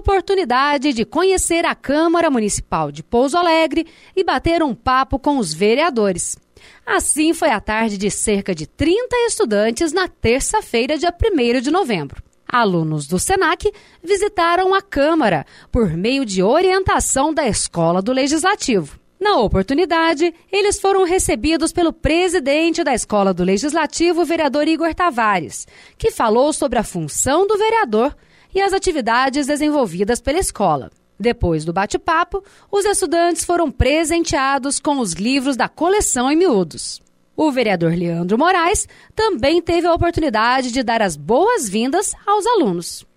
oportunidade de conhecer a Câmara Municipal de Pouso Alegre e bater um papo com os vereadores. Assim foi a tarde de cerca de 30 estudantes na terça-feira, dia 1 de novembro. Alunos do SENAC visitaram a Câmara por meio de orientação da Escola do Legislativo. Na oportunidade, eles foram recebidos pelo presidente da Escola do Legislativo, vereador Igor Tavares, que falou sobre a função do vereador e as atividades desenvolvidas pela escola. Depois do bate-papo, os estudantes foram presenteados com os livros da coleção em miúdos. O vereador Leandro Moraes também teve a oportunidade de dar as boas-vindas aos alunos.